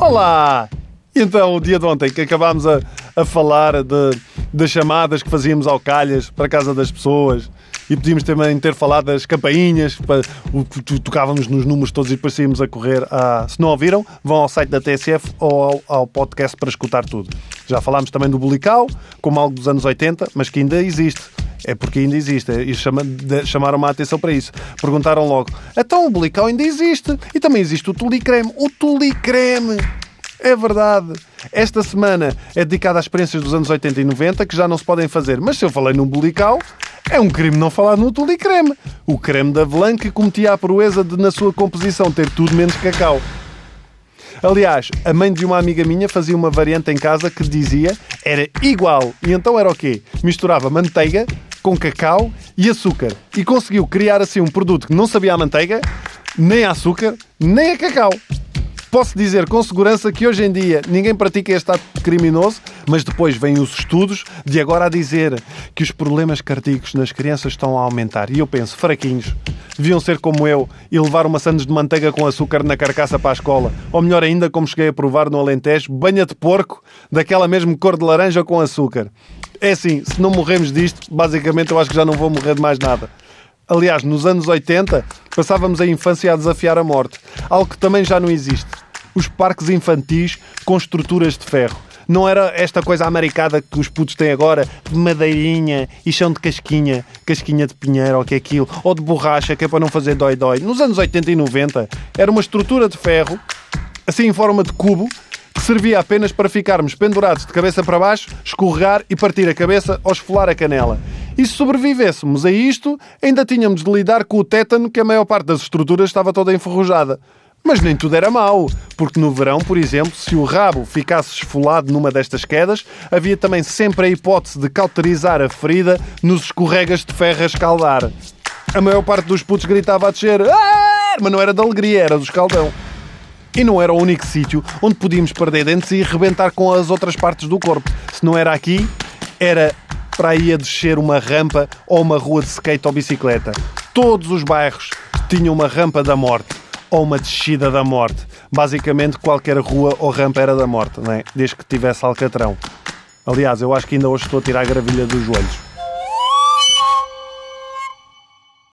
Olá! Então, o dia de ontem que acabámos a, a falar de, das chamadas que fazíamos ao calhas para a casa das pessoas e podíamos também ter falado das campainhas, para, o, tocávamos nos números todos e depois saímos a correr. A... Se não ouviram, vão ao site da TSF ou ao, ao podcast para escutar tudo. Já falámos também do bulical, como algo dos anos 80, mas que ainda existe. É porque ainda existe. E chama, chamaram-me a atenção para isso. Perguntaram logo: então o bulical ainda existe. E também existe o tulicreme. O tulicreme! É verdade. Esta semana é dedicada às experiências dos anos 80 e 90 que já não se podem fazer. Mas se eu falei num bulical, é um crime não falar no tule creme. O creme da Avelã que cometia a proeza de, na sua composição, ter tudo menos cacau. Aliás, a mãe de uma amiga minha fazia uma variante em casa que dizia era igual. E então era o quê? Misturava manteiga com cacau e açúcar. E conseguiu criar assim um produto que não sabia a manteiga, nem a açúcar, nem a cacau. Posso dizer com segurança que hoje em dia ninguém pratica este ato criminoso, mas depois vêm os estudos de agora a dizer que os problemas cardíacos nas crianças estão a aumentar. E eu penso, fraquinhos, deviam ser como eu e levar uma sandes de manteiga com açúcar na carcaça para a escola. Ou melhor ainda, como cheguei a provar no Alentejo, banha de porco daquela mesma cor de laranja com açúcar. É assim, se não morremos disto, basicamente eu acho que já não vou morrer de mais nada. Aliás, nos anos 80, passávamos a infância a desafiar a morte. Algo que também já não existe. Os parques infantis com estruturas de ferro. Não era esta coisa americada que os putos têm agora, de madeirinha e chão de casquinha, casquinha de pinheiro ou que é aquilo, ou de borracha, que é para não fazer dói-dói. Nos anos 80 e 90, era uma estrutura de ferro, assim em forma de cubo, que servia apenas para ficarmos pendurados de cabeça para baixo, escorregar e partir a cabeça ou esfolar a canela. E se sobrevivêssemos a isto, ainda tínhamos de lidar com o tétano que a maior parte das estruturas estava toda enferrujada. Mas nem tudo era mau, porque no verão, por exemplo, se o rabo ficasse esfolado numa destas quedas, havia também sempre a hipótese de cauterizar a ferida nos escorregas de ferro a escaldar. A maior parte dos putos gritava a descer, ah! mas não era de alegria, era do escaldão. E não era o único sítio onde podíamos perder dentes e rebentar com as outras partes do corpo. Se não era aqui, era para aí a descer uma rampa ou uma rua de skate ou bicicleta. Todos os bairros tinham uma rampa da morte ou uma descida da morte. Basicamente, qualquer rua ou rampa era da morte, não é? desde que tivesse alcatrão. Aliás, eu acho que ainda hoje estou a tirar a gravilha dos joelhos.